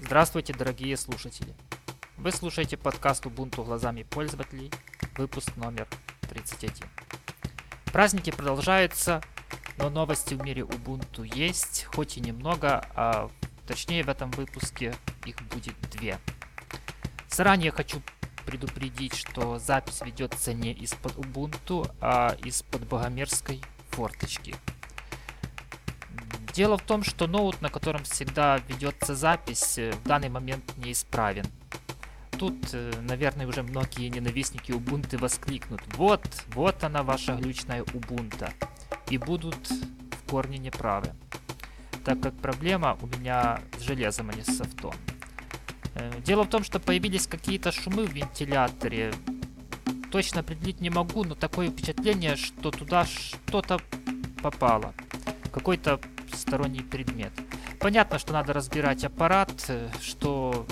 Здравствуйте, дорогие слушатели! Вы слушаете подкаст Ubuntu глазами пользователей, выпуск номер 31. Праздники продолжаются, но новости в мире Ubuntu есть, хоть и немного, а точнее в этом выпуске их будет две. Заранее хочу предупредить, что запись ведется не из-под Ubuntu, а из-под богомерзкой форточки – Дело в том, что ноут, на котором всегда ведется запись, э, в данный момент неисправен. Тут, э, наверное, уже многие ненавистники Ubuntu воскликнут. Вот, вот она ваша глючная Ubuntu. И будут в корне неправы. Так как проблема у меня с железом, а не с софтом. Э, дело в том, что появились какие-то шумы в вентиляторе. Точно определить не могу, но такое впечатление, что туда что-то попало. Какой-то сторонний предмет. Понятно, что надо разбирать аппарат, э, что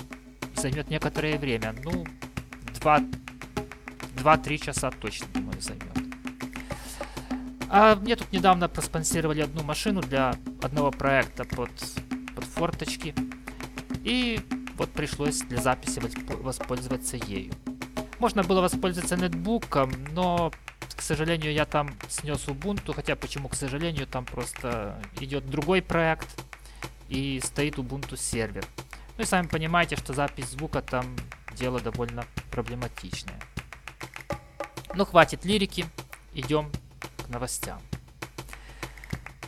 займет некоторое время. Ну, 2-3 часа точно, думаю, займет. А мне тут недавно проспонсировали одну машину для одного проекта под, под форточки. И вот пришлось для записи воспользоваться ею. Можно было воспользоваться нетбуком, но к сожалению, я там снес Ubuntu, хотя почему, к сожалению, там просто идет другой проект и стоит Ubuntu сервер. Ну и сами понимаете, что запись звука там дело довольно проблематичное. Ну хватит лирики, идем к новостям.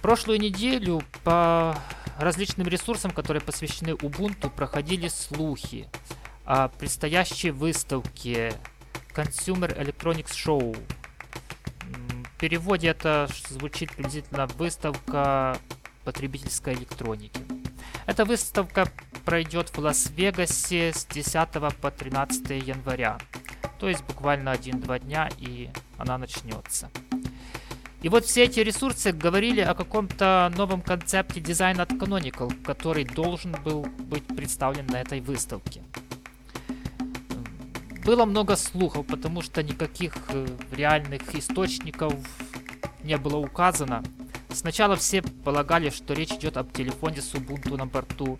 Прошлую неделю по различным ресурсам, которые посвящены Ubuntu, проходили слухи о предстоящей выставке Consumer Electronics Show переводе это звучит приблизительно выставка потребительской электроники. Эта выставка пройдет в Лас-Вегасе с 10 по 13 января. То есть буквально 1-2 дня и она начнется. И вот все эти ресурсы говорили о каком-то новом концепте дизайна от Canonical, который должен был быть представлен на этой выставке. Было много слухов, потому что никаких э, реальных источников не было указано. Сначала все полагали, что речь идет об телефоне с Ubuntu на борту.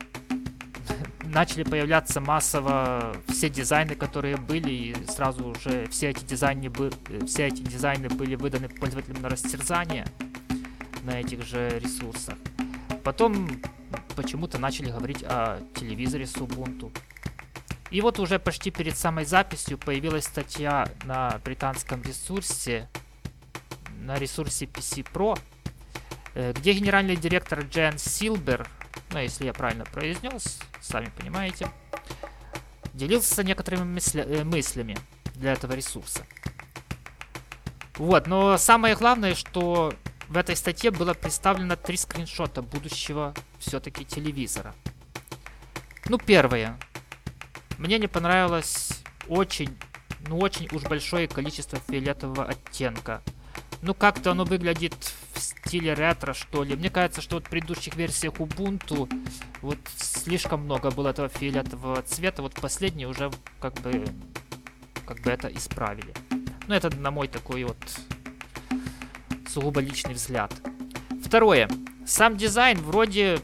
Начали появляться массово все дизайны, которые были, и сразу уже все эти дизайны, э, все эти дизайны были выданы пользователям на растерзание на этих же ресурсах. Потом почему-то начали говорить о телевизоре с Ubuntu. И вот уже почти перед самой записью появилась статья на британском ресурсе, на ресурсе PC Pro, э, где генеральный директор Джен Силбер, ну если я правильно произнес, сами понимаете, делился некоторыми э, мыслями для этого ресурса. Вот, но самое главное, что в этой статье было представлено три скриншота будущего все-таки телевизора. Ну, первое. Мне не понравилось очень, ну очень уж большое количество фиолетового оттенка. Ну как-то оно выглядит в стиле ретро, что ли. Мне кажется, что вот в предыдущих версиях Ubuntu вот слишком много было этого фиолетового цвета. Вот последние уже как бы, как бы это исправили. Ну это на мой такой вот сугубо личный взгляд. Второе. Сам дизайн вроде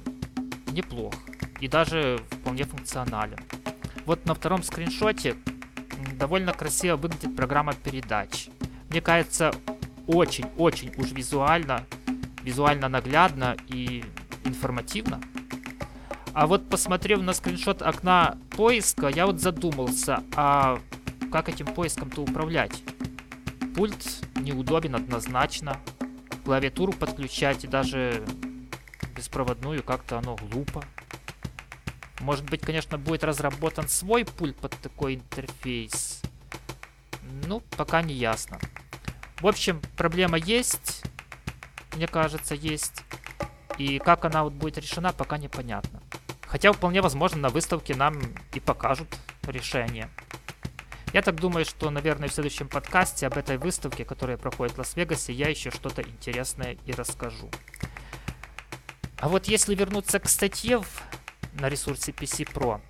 неплох. И даже вполне функционален. Вот на втором скриншоте довольно красиво выглядит программа передач. Мне кажется, очень-очень уж визуально, визуально наглядно и информативно. А вот посмотрев на скриншот окна поиска, я вот задумался, а как этим поиском-то управлять? Пульт неудобен однозначно. Клавиатуру подключать и даже беспроводную как-то оно глупо. Может быть, конечно, будет разработан свой пульт под такой интерфейс. Ну, пока не ясно. В общем, проблема есть. Мне кажется, есть. И как она вот будет решена, пока непонятно. Хотя вполне возможно на выставке нам и покажут решение. Я так думаю, что, наверное, в следующем подкасте об этой выставке, которая проходит в Лас-Вегасе, я еще что-то интересное и расскажу. А вот если вернуться к статье в на ресурсе PC Pro,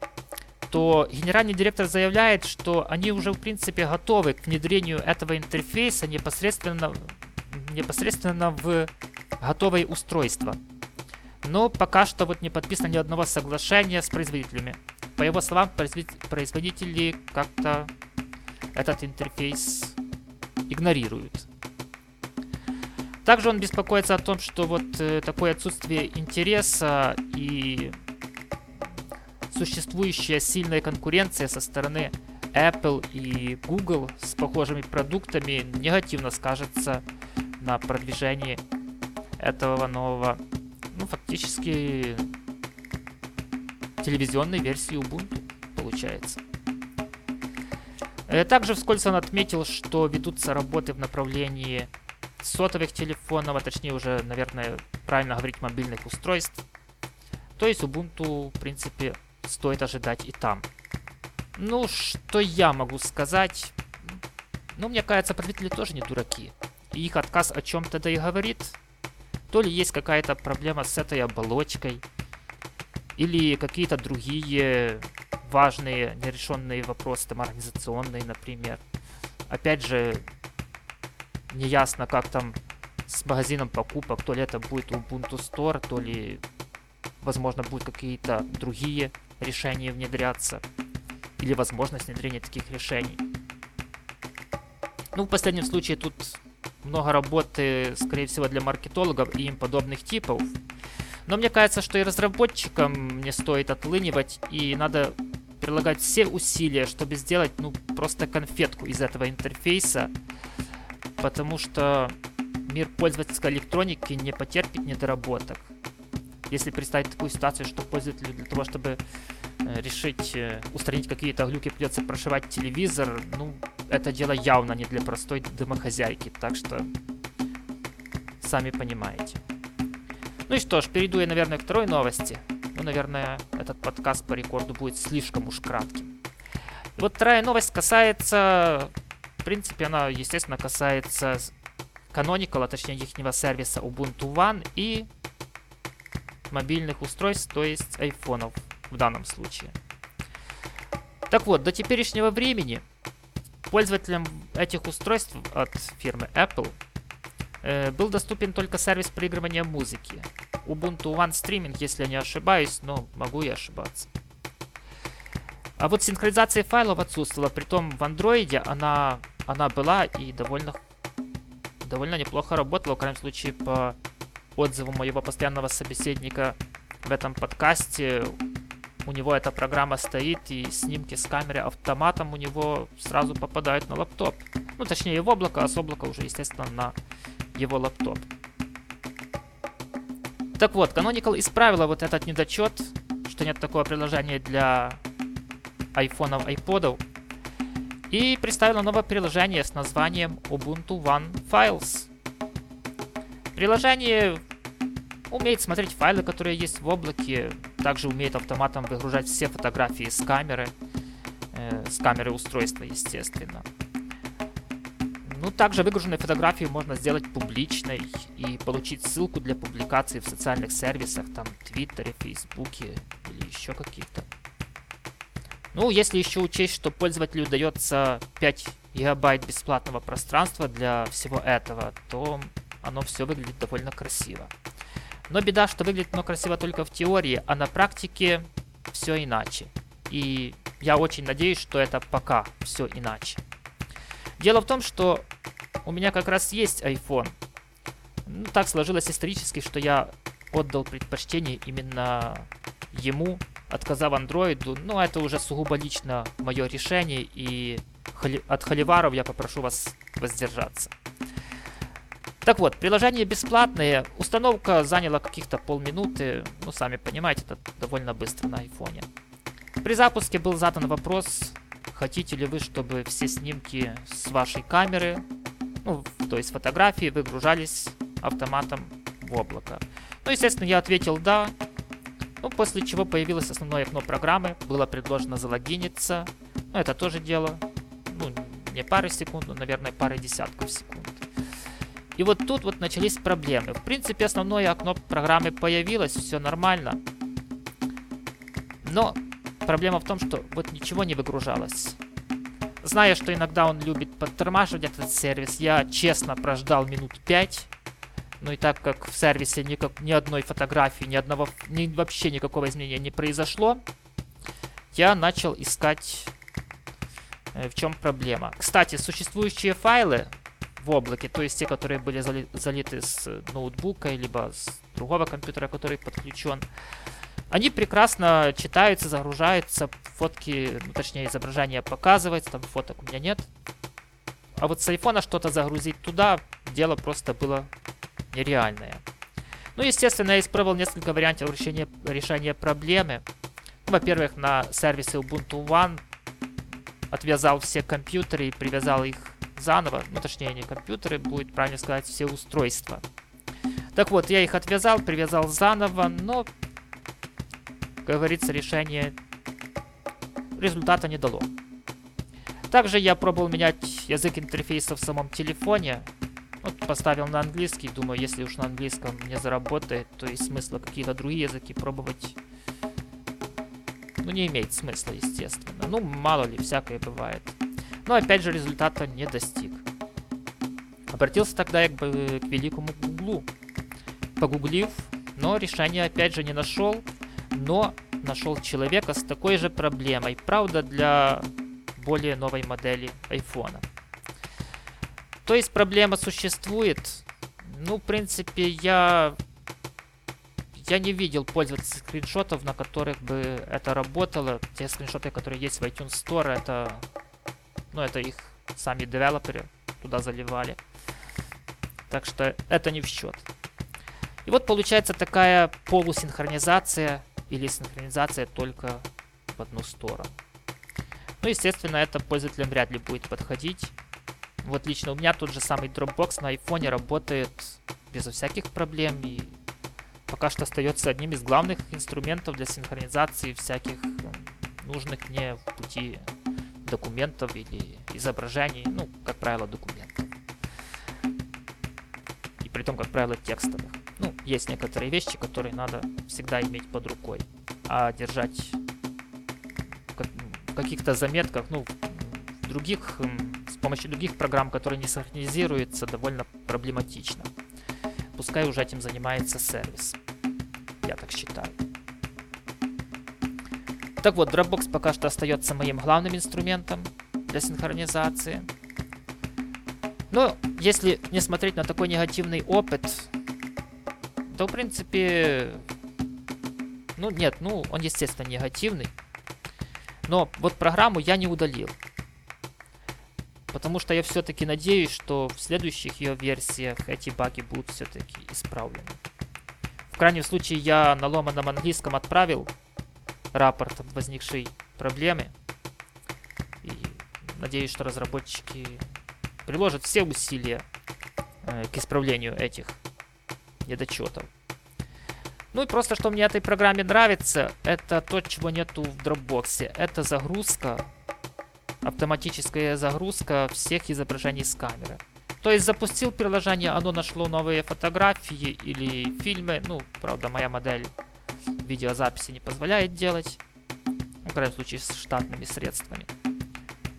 то генеральный директор заявляет, что они уже в принципе готовы к внедрению этого интерфейса непосредственно, непосредственно в готовые устройства. Но пока что вот не подписано ни одного соглашения с производителями. по его словам, производители как-то этот интерфейс игнорируют. Также он беспокоится о том, что вот э, такое отсутствие интереса и существующая сильная конкуренция со стороны Apple и Google с похожими продуктами негативно скажется на продвижении этого нового, ну, фактически телевизионной версии Ubuntu получается. Э, также вскользь он отметил, что ведутся работы в направлении сотовых телефонов, а точнее уже, наверное, правильно говорить, мобильных устройств. То есть Ubuntu, в принципе, стоит ожидать и там. Ну, что я могу сказать? Ну, мне кажется, потребители тоже не дураки. И их отказ о чем-то да и говорит. То ли есть какая-то проблема с этой оболочкой, или какие-то другие важные нерешенные вопросы, там организационные, например. Опять же, неясно, как там с магазином покупок, то ли это будет Ubuntu Store, то ли, возможно, будут какие-то другие решения внедряться, или возможность внедрения таких решений. Ну, в последнем случае тут много работы, скорее всего, для маркетологов и им подобных типов. Но мне кажется, что и разработчикам не стоит отлынивать, и надо прилагать все усилия, чтобы сделать, ну, просто конфетку из этого интерфейса, потому что мир пользовательской электроники не потерпит недоработок. Если представить такую ситуацию, что пользователю для того, чтобы э, решить э, устранить какие-то глюки, придется прошивать телевизор, ну, это дело явно не для простой домохозяйки, так что сами понимаете. Ну и что ж, перейду я, наверное, к второй новости. Ну, наверное, этот подкаст по рекорду будет слишком уж кратким. Вот вторая новость касается... В принципе, она, естественно, касается Canonical, а точнее их сервиса Ubuntu One и мобильных устройств, то есть айфонов в данном случае. Так вот, до теперешнего времени пользователям этих устройств от фирмы Apple э, был доступен только сервис проигрывания музыки. Ubuntu One Streaming, если я не ошибаюсь, но могу и ошибаться. А вот синхронизация файлов отсутствовала, притом в андроиде она, она была и довольно, довольно неплохо работала, в крайнем случае по отзыву моего постоянного собеседника в этом подкасте. У него эта программа стоит, и снимки с камеры автоматом у него сразу попадают на лаптоп. Ну, точнее, в облако, а с облака уже, естественно, на его лаптоп. Так вот, Canonical исправила вот этот недочет, что нет такого приложения для айфонов, айподов, и представила новое приложение с названием Ubuntu One Files. Приложение умеет смотреть файлы, которые есть в облаке, также умеет автоматом выгружать все фотографии с камеры, э, с камеры устройства, естественно. Ну, также выгруженную фотографию можно сделать публичной и получить ссылку для публикации в социальных сервисах, там, Твиттере, Фейсбуке или еще каких-то. Ну, если еще учесть, что пользователю дается 5 гигабайт бесплатного пространства для всего этого, то оно все выглядит довольно красиво. Но беда, что выглядит оно красиво только в теории, а на практике все иначе. И я очень надеюсь, что это пока все иначе. Дело в том, что у меня как раз есть iPhone. Ну, так сложилось исторически, что я отдал предпочтение именно ему, отказав андроиду. Но это уже сугубо лично мое решение, и от холиваров я попрошу вас воздержаться. Так вот, приложение бесплатное, установка заняла каких-то полминуты, ну, сами понимаете, это довольно быстро на айфоне. При запуске был задан вопрос, хотите ли вы, чтобы все снимки с вашей камеры ну, то есть фотографии выгружались автоматом в облако. Ну, естественно, я ответил «да», ну, после чего появилось основное окно программы, было предложено залогиниться, ну, это тоже дело, ну, не пары секунд, но, наверное, пары десятков секунд. И вот тут вот начались проблемы. В принципе, основное окно программы появилось, все нормально. Но проблема в том, что вот ничего не выгружалось. Зная, что иногда он любит подтормаживать этот сервис, я честно прождал минут 5. Ну и так как в сервисе никак, ни одной фотографии, ни одного, ни, вообще никакого изменения не произошло, я начал искать, э, в чем проблема. Кстати, существующие файлы в облаке, то есть те, которые были зали залиты с ноутбука, либо с другого компьютера, который подключен, они прекрасно читаются, загружаются, фотки, ну, точнее изображение показывается, там фоток у меня нет. А вот с айфона что-то загрузить туда, дело просто было нереальное. Ну, естественно, я испробовал несколько вариантов решения, решения проблемы. Ну, во-первых, на сервисе Ubuntu One отвязал все компьютеры и привязал их заново. Ну, точнее, не компьютеры, будет правильно сказать, все устройства. Так вот, я их отвязал, привязал заново, но, как говорится, решение результата не дало. Также я пробовал менять язык интерфейса в самом телефоне. Вот поставил на английский, думаю, если уж на английском не заработает, то есть смысла какие-то другие языки пробовать ну, не имеет смысла, естественно. Ну, мало ли, всякое бывает. Но, опять же, результата не достиг. Обратился тогда я к, к великому Гуглу. Погуглив, но решения опять же не нашел, но нашел человека с такой же проблемой. Правда, для более новой модели айфона. То есть проблема существует. Ну, в принципе, я я не видел пользователей скриншотов, на которых бы это работало. Те скриншоты, которые есть в iTunes Store, это, ну, это их сами девелоперы туда заливали. Так что это не в счет. И вот получается такая полусинхронизация или синхронизация только в одну сторону. Ну, естественно, это пользователям вряд ли будет подходить. Вот лично у меня тот же самый Dropbox на айфоне работает безо всяких проблем и пока что остается одним из главных инструментов для синхронизации всяких нужных мне в пути документов или изображений, ну, как правило, документов. И при том, как правило, текстовых. Ну, есть некоторые вещи, которые надо всегда иметь под рукой. А держать в каких-то заметках, ну, в других, с помощью других программ, которые не синхронизируются, довольно проблематично. Пускай уже этим занимается сервис. Я так считаю. Так вот, Dropbox пока что остается моим главным инструментом для синхронизации. Но если не смотреть на такой негативный опыт, то в принципе... Ну нет, ну он естественно негативный. Но вот программу я не удалил. Потому что я все-таки надеюсь, что в следующих ее версиях эти баги будут все-таки исправлены. В крайнем случае я на ломаном английском отправил рапорт об возникшей проблеме. И надеюсь, что разработчики приложат все усилия э, к исправлению этих недочетов. Ну и просто, что мне этой программе нравится, это то, чего нету в Dropbox. Это загрузка автоматическая загрузка всех изображений с камеры. То есть запустил приложение, оно нашло новые фотографии или фильмы. Ну, правда, моя модель видеозаписи не позволяет делать. В крайнем случае с штатными средствами.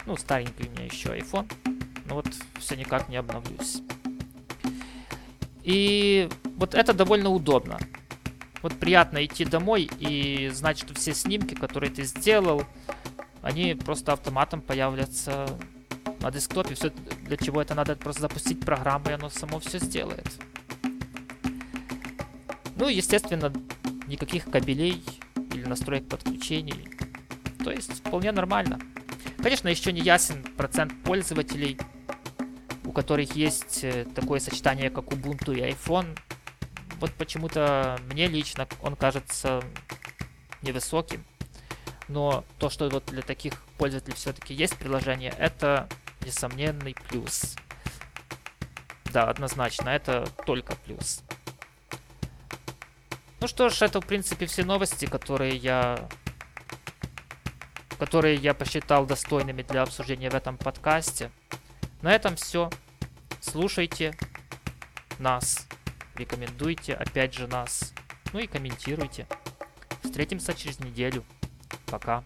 Ну, старенький у меня еще iPhone. Но вот все никак не обновлюсь. И вот это довольно удобно. Вот приятно идти домой и знать, что все снимки, которые ты сделал, они просто автоматом появятся на десктопе. Все, для чего это надо просто запустить программу, и оно само все сделает. Ну, естественно, никаких кабелей или настроек подключений. То есть вполне нормально. Конечно, еще не ясен процент пользователей, у которых есть э, такое сочетание, как Ubuntu и iPhone. Вот почему-то мне лично он кажется невысоким. Но то, что вот для таких пользователей все-таки есть приложение, это несомненный плюс. Да, однозначно, это только плюс. Ну что ж, это в принципе все новости, которые я которые я посчитал достойными для обсуждения в этом подкасте. На этом все. Слушайте нас, рекомендуйте опять же нас, ну и комментируйте. Встретимся через неделю. Пока.